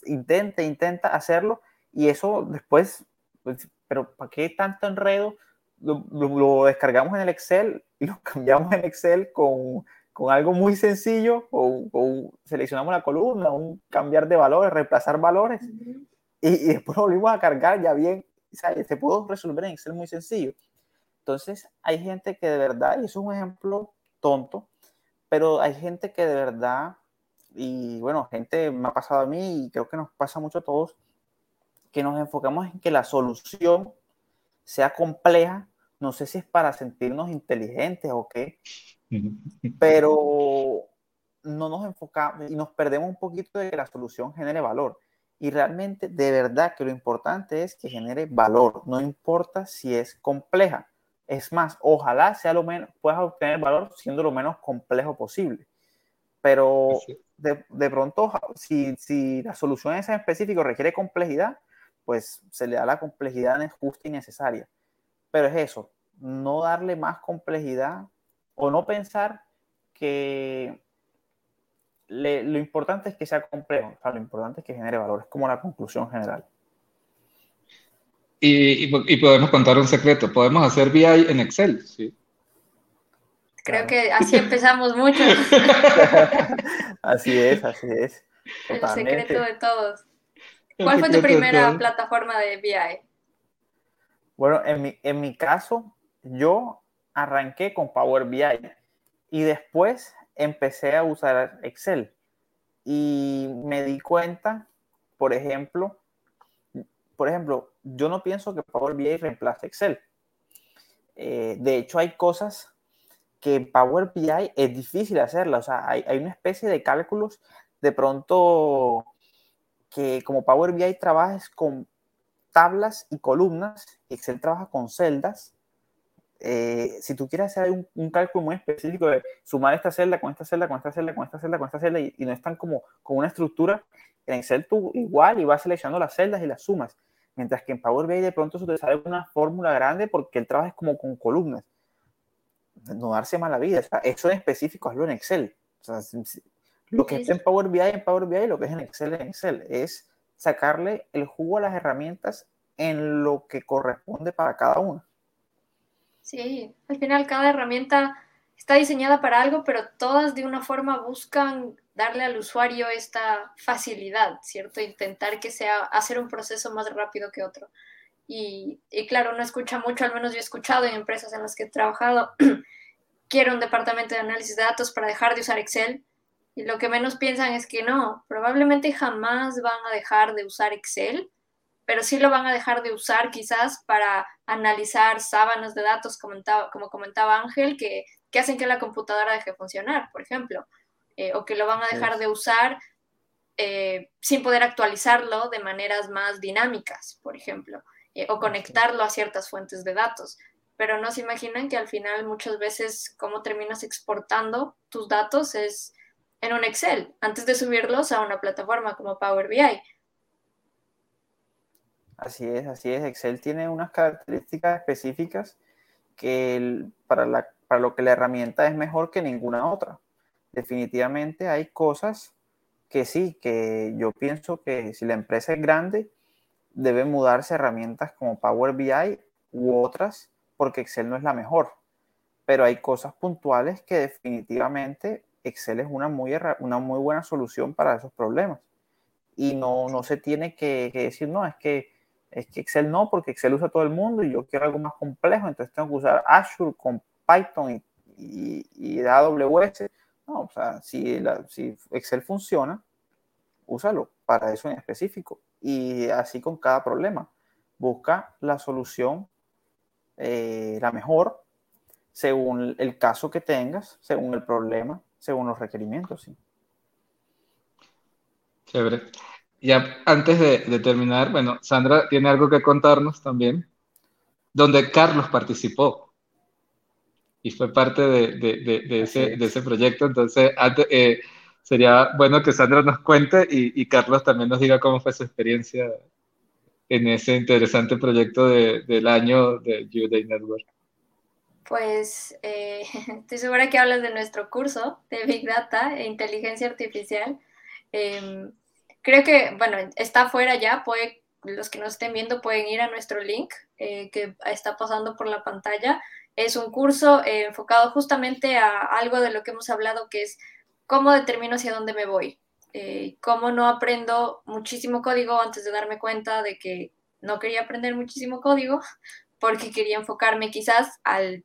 intenta, intenta hacerlo y eso después, pues, pero ¿para qué tanto enredo? Lo, descargamos en el Excel y lo [LAUGHS] cambiamos en Excel con, con algo muy sencillo o, seleccionamos la columna, un cambiar de valores, reemplazar valores y, y, después lo volvimos a cargar ya bien, se pudo resolver en Excel muy sencillo. Entonces hay gente que de verdad, y eso es un ejemplo tonto, pero hay gente que de verdad, y bueno, gente me ha pasado a mí y creo que nos pasa mucho a todos, que nos enfocamos en que la solución sea compleja, no sé si es para sentirnos inteligentes o qué, pero no nos enfocamos y nos perdemos un poquito de que la solución genere valor. Y realmente, de verdad, que lo importante es que genere valor, no importa si es compleja. Es más, ojalá sea lo menos, puedas obtener valor siendo lo menos complejo posible. Pero de, de pronto, si, si, la solución es en específico requiere complejidad, pues se le da la complejidad justa y necesaria. Pero es eso, no darle más complejidad o no pensar que lo importante es que sea complejo, o sea, lo importante es que genere valor, es como la conclusión general. Y, podemos contar un secreto, podemos hacer BI en Excel, ¿sí? Creo que así empezamos mucho. [LAUGHS] así es, así es. El secreto de todos. ¿Cuál fue tu primera plataforma de BI? Bueno, en mi, en mi caso, yo arranqué con Power BI y después empecé a usar Excel. Y me di cuenta, por ejemplo, por ejemplo, yo no pienso que Power BI reemplace Excel. Eh, de hecho, hay cosas que en Power BI es difícil hacerlas. O sea, hay, una especie de cálculos de pronto que como Power BI trabajas con tablas y columnas, Excel trabaja con celdas. Eh, si tú quieres hacer un, cálculo muy específico de sumar esta celda con esta celda, con esta celda, con esta celda, con esta celda, y, y no están como con una estructura, en Excel tú igual y vas seleccionando las celdas y las sumas. Mientras que en Power BI de pronto se te sale una fórmula grande porque el trabajo es como con columnas. No darse mala vida. eso en específico hazlo en Excel. Lo que es en Power BI en Power BI, lo que es en Excel en Excel, es sacarle el jugo a las herramientas en lo que corresponde para cada una. Sí, al final cada herramienta está diseñada para algo, pero todas de una forma buscan darle al usuario esta facilidad, ¿cierto? Intentar que sea hacer un proceso más rápido que otro. Y, y claro, no escucha mucho, al menos yo he escuchado en empresas en las que he trabajado, [CLEARS THROAT] quiero un departamento de análisis de datos para dejar de usar Excel. Y lo que menos piensan es que no, probablemente jamás van a dejar de usar Excel, pero sí lo van a dejar de usar quizás para analizar sábanas de datos, como comentaba Ángel, que, que hacen que la computadora deje de funcionar, por ejemplo, eh, o que lo van a dejar de usar eh, sin poder actualizarlo de maneras más dinámicas, por ejemplo, eh, o conectarlo a ciertas fuentes de datos. Pero no se imaginan que al final muchas veces cómo terminas exportando tus datos es en un Excel, antes de subirlos a una plataforma como Power BI Así es, así es. Excel tiene unas características específicas que para, la, lo que la herramienta es mejor que ninguna otra. Definitivamente hay cosas que sí, que yo pienso que si la empresa es grande, debe mudarse herramientas como Power BI u otras, porque Excel no es la mejor. Pero hay cosas puntuales que definitivamente Excel es una muy, una muy buena solución para esos problemas. Y no, no se tiene que, decir, no, es que es que Excel no, porque Excel usa todo el mundo y yo quiero algo más complejo, entonces tengo que usar Azure con Python y, y, AWS. No, o sea, si, si Excel funciona, úsalo para eso en específico. Y así con cada problema. Busca la solución, eh, la mejor, según el caso que tengas, según el problema, según los requerimientos. ¿sí? Chévere ya antes de, terminar, bueno, Sandra tiene algo que contarnos también, donde Carlos participó y fue parte de, ese, proyecto. Entonces, eh, sería bueno que Sandra nos cuente y, Carlos también nos diga cómo fue su experiencia en ese interesante proyecto del año de YouDay Network. Pues eh, [LAUGHS] estoy segura que hablas de nuestro curso de Big Data e Inteligencia Artificial. Em, creo que, bueno, está afuera ya, puede, los que nos estén viendo pueden ir a nuestro link eh, que está pasando por la pantalla. Es un curso eh, enfocado justamente a algo de lo que hemos hablado, que es cómo determino hacia dónde me voy, cómo no aprendo muchísimo código antes de darme cuenta de que no quería aprender muchísimo código porque quería enfocarme quizás al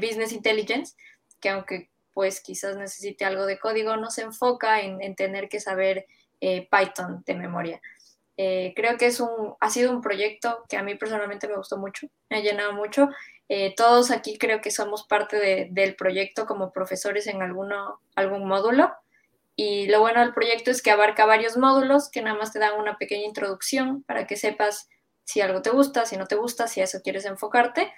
business intelligence, que aunque pues quizás necesite algo de código, no se enfoca en, en tener que saber eh, Python de memoria. Eh, creo que es un, ha sido un proyecto que a mí personalmente me gustó mucho, me ha llenado mucho. Eh, todos aquí creo que somos parte del proyecto como profesores en alguno, algún módulo. Y lo bueno del proyecto es que abarca varios módulos que nada más te dan una pequeña introducción para que sepas si algo te gusta, si no te gusta, si a eso quieres enfocarte.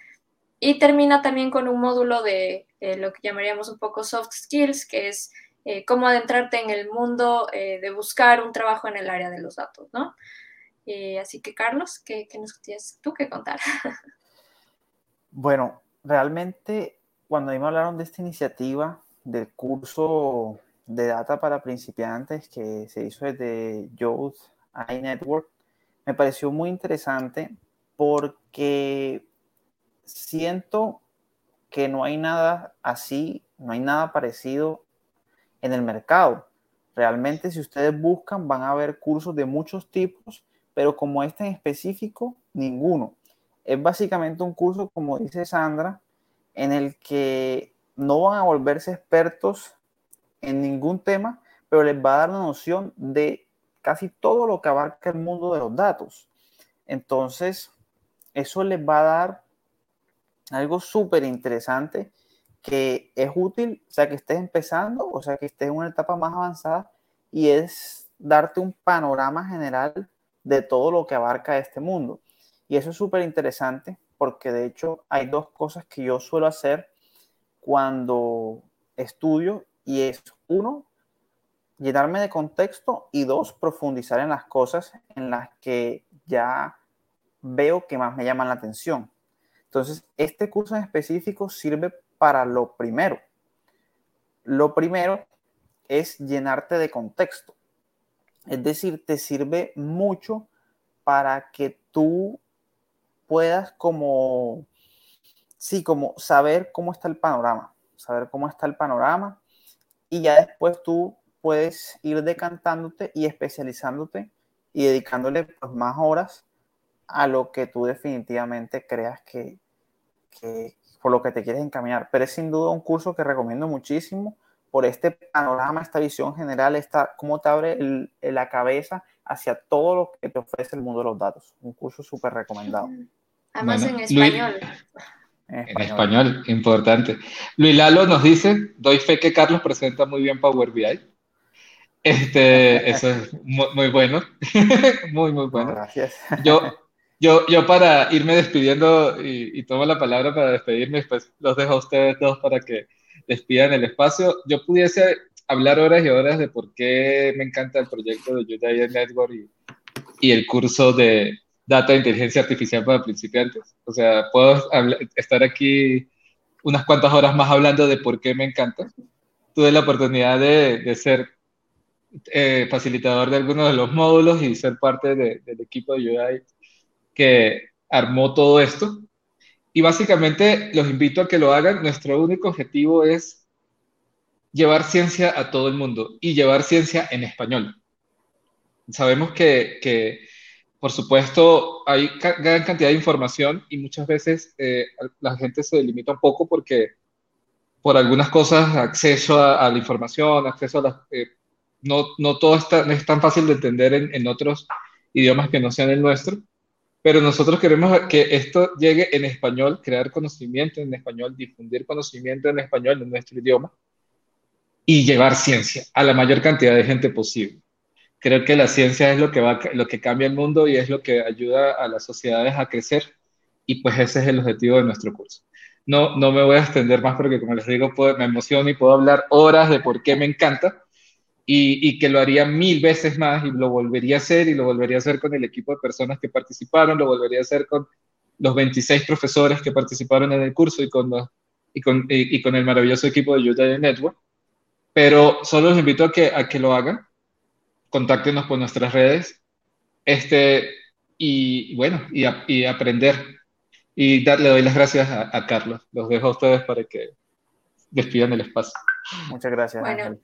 Y termina también con un módulo de lo que llamaríamos un poco soft skills, que es eh, cómo adentrarte en el mundo eh, de buscar un trabajo en el área de los datos, ¿no? Eh, así que, Carlos, ¿qué, nos tienes tú que contar? [LAUGHS] bueno, realmente cuando a mí me hablaron de esta iniciativa del curso de data para principiantes que se hizo desde Youth iNetwork, me pareció muy interesante porque siento que no hay nada así, no hay nada parecido en el mercado. Realmente si ustedes buscan van a ver cursos de muchos tipos, pero como este en específico, ninguno. Es básicamente un curso, como dice Sandra, en el que no van a volverse expertos en ningún tema, pero les va a dar una noción de casi todo lo que abarca el mundo de los datos. Entonces, eso les va a dar algo súper interesante que es útil, o sea, que estés empezando, o sea, que estés en una etapa más avanzada y es darte un panorama general de todo lo que abarca este mundo. Y eso es súper interesante porque de hecho hay dos cosas que yo suelo hacer cuando estudio y es uno, llenarme de contexto y dos, profundizar en las cosas en las que ya veo que más me llaman la atención. Entonces, este curso en específico sirve para lo primero. Lo primero es llenarte de contexto. Es decir, te sirve mucho para que tú puedas como, sí, como saber cómo está el panorama. saber cómo está el panorama y ya después tú puedes ir decantándote y especializándote y dedicándole pues, más horas a lo que tú definitivamente creas que, que, por lo que te quieres encaminar. Pero es sin duda un curso que recomiendo muchísimo por este panorama, esta visión general, esta, cómo te abre la cabeza hacia todo lo que te ofrece el mundo de los datos. Un curso súper recomendado. [LAUGHS] Además en español. en español. importante. Luis Lalo nos dice, doy fe que Carlos presenta muy bien Power BI. Este, eso es muy, bueno, [LAUGHS] muy, muy bueno. Gracias. Yo, yo, yo para irme despidiendo y, tomo la palabra para despedirme, después los dejo a ustedes dos para que despidan el espacio. Yo pudiese hablar horas y horas de por qué me encanta el proyecto de UDI Network y, el curso de Data de Inteligencia Artificial para principiantes. O sea, puedo estar aquí unas cuantas horas más hablando de por qué me encanta. Tuve la oportunidad de, ser eh, facilitador de algunos de los módulos y ser parte de, del equipo de UDI que armó todo esto. Y básicamente los invito a que lo hagan. Nuestro único objetivo es llevar ciencia a todo el mundo y llevar ciencia en español. Sabemos que, que por supuesto, hay gran cantidad de información y muchas veces eh, la gente se limita un poco porque por algunas cosas, acceso a, la información, acceso a las... Eh, no, no todo está, no es tan fácil de entender en, en otros idiomas que no sean el nuestro pero nosotros queremos que esto llegue en español, crear conocimiento en español, difundir conocimiento en español en nuestro idioma y llevar ciencia a la mayor cantidad de gente posible. Creo que la ciencia es lo que, va, lo que cambia el mundo y es lo que ayuda a las sociedades a crecer y pues ese es el objetivo de nuestro curso. No, no me voy a extender más porque como les digo, me emociono y puedo hablar horas de por qué me encanta, y, que lo haría mil veces más y lo volvería a hacer y lo volvería a hacer con el equipo de personas que participaron, lo volvería a hacer con los 26 profesores que participaron en el curso y con, y con, y, con el maravilloso equipo de Utah Network. Pero solo los invito a que, a que lo hagan, contáctenos por nuestras redes este, y bueno, y, y aprender. Y darle doy las gracias a, Carlos. Los dejo a ustedes para que despidan el espacio. Muchas gracias. Bueno.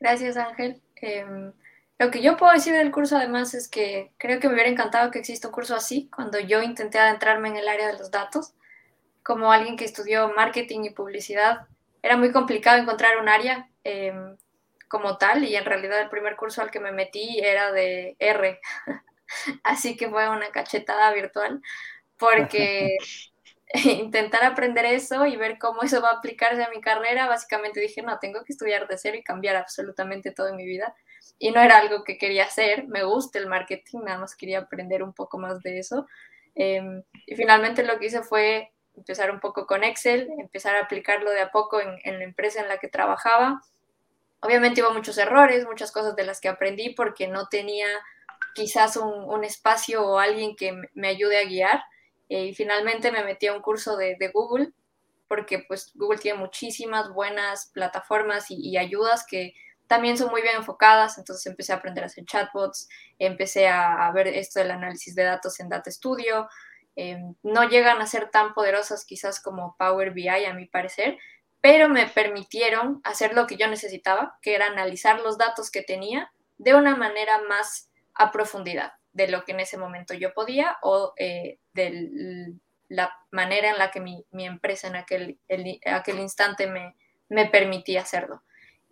Gracias, Ángel. Em, lo que yo puedo decir del curso además es que creo que me hubiera encantado que exista un curso así cuando yo intenté adentrarme en el área de los datos. Como alguien que estudió marketing y publicidad, era muy complicado encontrar un área em, como tal y en realidad el primer curso al que me metí era de R. [LAUGHS] así que fue una cachetada virtual porque [LAUGHS] [LAUGHS] intentar aprender eso y ver cómo eso va a aplicarse a mi carrera, básicamente dije, no, tengo que estudiar de cero y cambiar absolutamente todo en mi vida. Y no era algo que quería hacer, me gusta el marketing, nada más quería aprender un poco más de eso. Em, y finalmente lo que hice fue empezar un poco con Excel, empezar a aplicarlo de a poco en, la empresa en la que trabajaba. Obviamente hubo muchos errores, muchas cosas de las que aprendí porque no tenía quizás un, espacio o alguien que me ayude a guiar y finalmente me metí a un curso de, Google, porque pues Google tiene muchísimas buenas plataformas y, ayudas que también son muy bien enfocadas, entonces empecé a aprender a hacer chatbots, empecé a, ver esto del análisis de datos en Data Studio, em, no llegan a ser tan poderosas quizás como Power BI a mi parecer, pero me permitieron hacer lo que yo necesitaba, que era analizar los datos que tenía de una manera más a profundidad de lo que en ese momento yo podía o eh, de la manera en la que mi, empresa en aquel, aquel instante me, me, permitía hacerlo.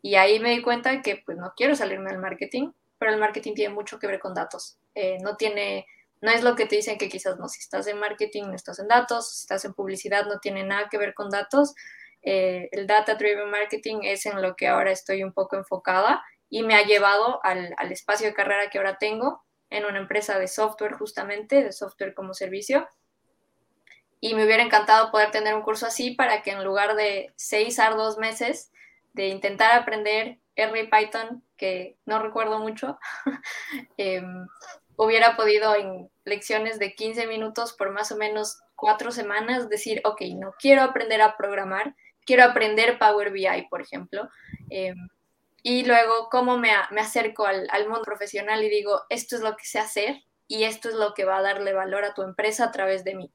Y ahí me di cuenta que pues no quiero salirme del marketing, pero el marketing tiene mucho que ver con datos. Eh, no tiene, no es lo que te dicen que quizás no, si estás en marketing no estás en datos, si estás en publicidad no tiene nada que ver con datos. Eh, el data driven marketing es en lo que ahora estoy un poco enfocada y me ha llevado al, al espacio de carrera que ahora tengo, en una empresa de software justamente, de software como servicio. Y me hubiera encantado poder tener un curso así para que en lugar de seis arduos meses de intentar aprender R y Python, que no recuerdo mucho, [LAUGHS] em, hubiera podido en lecciones de 15 minutos por más o menos cuatro semanas decir, ok, no quiero aprender a programar, quiero aprender Power BI, por ejemplo. Em, y luego cómo me, me acerco al, al, mundo profesional y digo, esto es lo que sé hacer y esto es lo que va a darle valor a tu empresa a través de mí.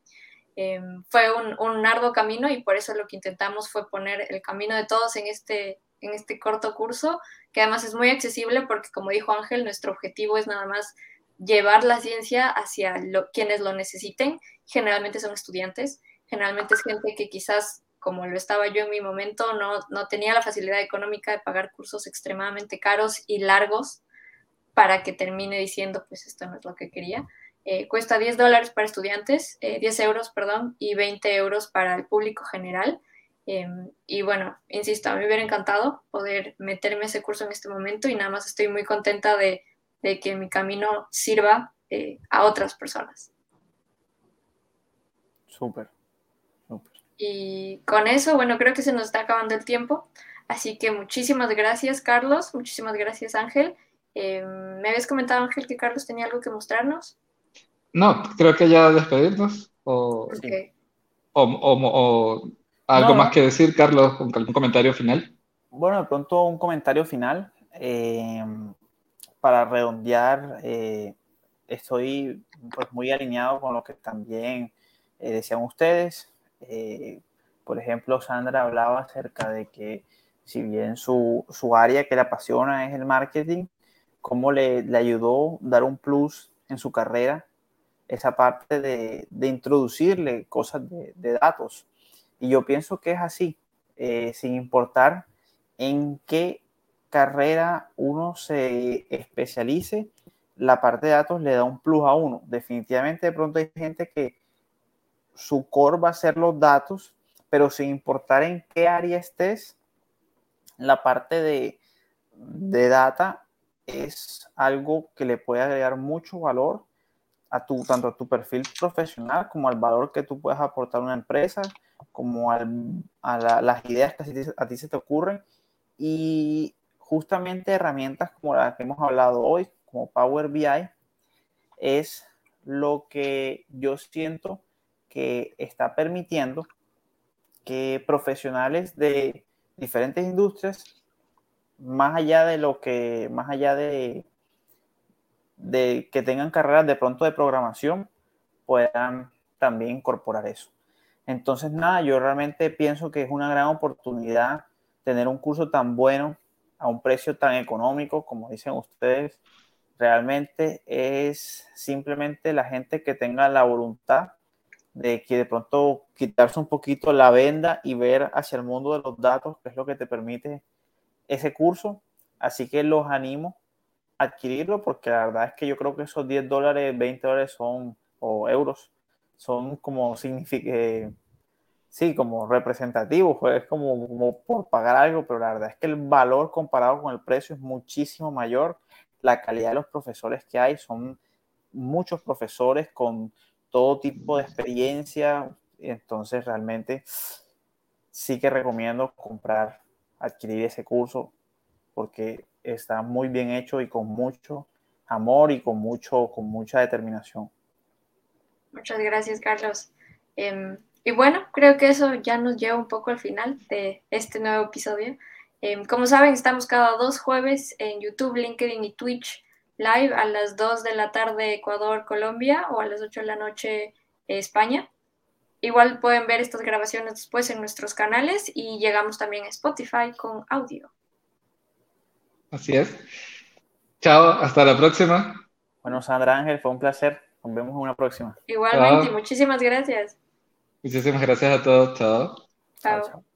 Em, fue un, un, arduo camino y por eso lo que intentamos fue poner el camino de todos en este, en este corto curso, que además es muy accesible porque, como dijo Ángel, nuestro objetivo es nada más llevar la ciencia hacia quienes lo necesiten. Generalmente son estudiantes, generalmente es gente que quizás, como lo estaba yo en mi momento, no, no tenía la facilidad económica de pagar cursos extremadamente caros y largos para que termine diciendo, pues esto no es lo que quería. Eh, cuesta 10 dólares para estudiantes, 10 eh, euros, perdón, y 20 euros para el público general. Em, y bueno, insisto, a mí me hubiera encantado poder meterme ese curso en este momento y nada más estoy muy contenta de, de que mi camino sirva eh, a otras personas. Súper. Y con eso, bueno, creo que se nos está acabando el tiempo. Así que muchísimas gracias, Carlos. Muchísimas gracias, Ángel. Em, ¿Me habías comentado, Ángel, que Carlos tenía algo que mostrarnos? No, creo que ya despedirnos. O, o, algo más que decir, Carlos, algún comentario final. Bueno, de pronto un comentario final. Em, para redondear, eh, estoy pues, muy alineado con lo que también eh, decían ustedes. Eh, por ejemplo, Sandra hablaba acerca de que si bien su, su área que le apasiona es el marketing, cómo le, le ayudó dar un plus en su carrera, esa parte de, de introducirle cosas de, de, datos. Y yo pienso que es así, sin importar en qué carrera uno se especialice, la parte de datos le da un plus a uno. Definitivamente de pronto hay gente que su core va a ser los datos, pero sin importar en qué área estés, la parte de, de data es algo que le puede agregar mucho valor a tu, tanto a tu perfil profesional como al valor que tú puedes aportar a una empresa, como a las ideas que a ti, a ti se te ocurren. Y justamente herramientas como las que hemos hablado hoy, como Power BI, es lo que yo siento que está permitiendo que profesionales de diferentes industrias, más allá de lo que, más allá de, que tengan carreras de pronto de programación, puedan también incorporar eso. Entonces, nada, yo realmente pienso que es una gran oportunidad tener un curso tan bueno a un precio tan económico, como dicen ustedes, realmente es simplemente la gente que tenga la voluntad de que de pronto quitarse un poquito la venda y ver hacia el mundo de los datos, que es lo que te permite ese curso. Así que los animo a adquirirlo porque la verdad es que yo creo que esos 10 dólares, 20 dólares son, o euros, son como significativos sí, como representativo, pues como, como por pagar algo, pero la verdad es que el valor comparado con el precio es muchísimo mayor. La calidad de los profesores que hay son muchos profesores con todo tipo de experiencia, entonces realmente sí que recomiendo comprar, adquirir ese curso porque está muy bien hecho y con mucho amor y con mucho, con mucha determinación. Muchas gracias, Carlos. Em, y bueno, creo que eso ya nos lleva un poco al final de este nuevo episodio. Em, como saben, estamos cada dos jueves en YouTube, LinkedIn y Twitch live a las 2 de la tarde Ecuador, Colombia o a las 8 de la noche España. Igual pueden ver estas grabaciones después en nuestros canales y llegamos también a Spotify con audio. Así es. Chao, hasta la próxima. Bueno, Sandra Ángel, fue un placer. Nos vemos en una próxima. Igualmente, muchísimas gracias. Muchísimas gracias a todos. Chao. Chao. chao.